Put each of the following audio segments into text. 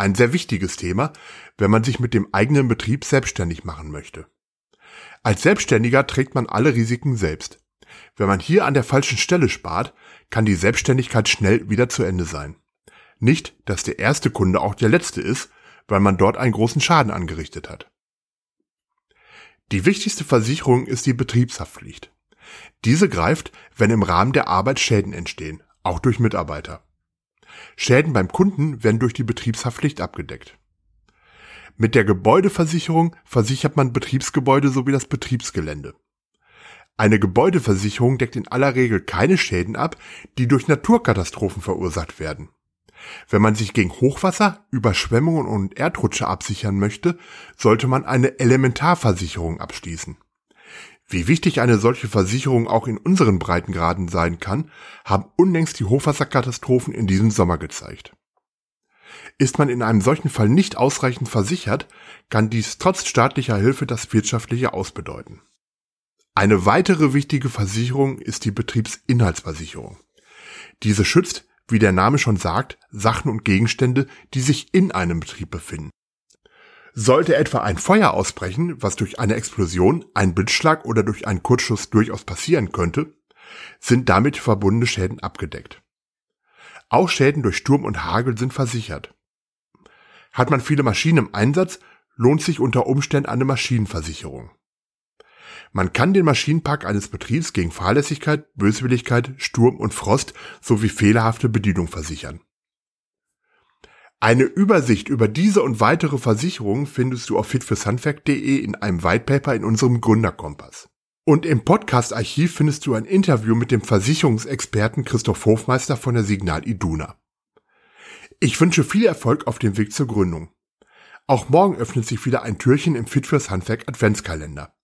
Ein sehr wichtiges Thema, wenn man sich mit dem eigenen Betrieb selbstständig machen möchte. Als Selbstständiger trägt man alle Risiken selbst. Wenn man hier an der falschen Stelle spart, kann die Selbstständigkeit schnell wieder zu Ende sein. Nicht, dass der erste Kunde auch der letzte ist, weil man dort einen großen Schaden angerichtet hat. Die wichtigste Versicherung ist die Betriebshaftpflicht. Diese greift, wenn im Rahmen der Arbeit Schäden entstehen, auch durch Mitarbeiter. Schäden beim Kunden werden durch die Betriebshaftpflicht abgedeckt. Mit der Gebäudeversicherung versichert man Betriebsgebäude sowie das Betriebsgelände. Eine Gebäudeversicherung deckt in aller Regel keine Schäden ab, die durch Naturkatastrophen verursacht werden. Wenn man sich gegen Hochwasser, Überschwemmungen und Erdrutsche absichern möchte, sollte man eine Elementarversicherung abschließen. Wie wichtig eine solche Versicherung auch in unseren Breitengraden sein kann, haben unlängst die Hochwasserkatastrophen in diesem Sommer gezeigt. Ist man in einem solchen Fall nicht ausreichend versichert, kann dies trotz staatlicher Hilfe das wirtschaftliche Ausbedeuten. Eine weitere wichtige Versicherung ist die Betriebsinhaltsversicherung. Diese schützt wie der Name schon sagt, Sachen und Gegenstände, die sich in einem Betrieb befinden. Sollte etwa ein Feuer ausbrechen, was durch eine Explosion, einen Blitzschlag oder durch einen Kurzschuss durchaus passieren könnte, sind damit verbundene Schäden abgedeckt. Auch Schäden durch Sturm und Hagel sind versichert. Hat man viele Maschinen im Einsatz, lohnt sich unter Umständen eine Maschinenversicherung. Man kann den Maschinenpark eines Betriebs gegen Fahrlässigkeit, Böswilligkeit, Sturm und Frost sowie fehlerhafte Bedienung versichern. Eine Übersicht über diese und weitere Versicherungen findest du auf fitfürshandwerk.de in einem Whitepaper in unserem Gründerkompass. Und im Podcast-Archiv findest du ein Interview mit dem Versicherungsexperten Christoph Hofmeister von der Signal Iduna. Ich wünsche viel Erfolg auf dem Weg zur Gründung. Auch morgen öffnet sich wieder ein Türchen im Fit fürs Handwerk Adventskalender.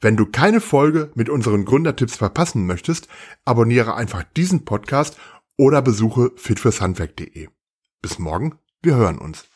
Wenn du keine Folge mit unseren Gründertipps verpassen möchtest, abonniere einfach diesen Podcast oder besuche fitfürshandwerk.de. Bis morgen, wir hören uns.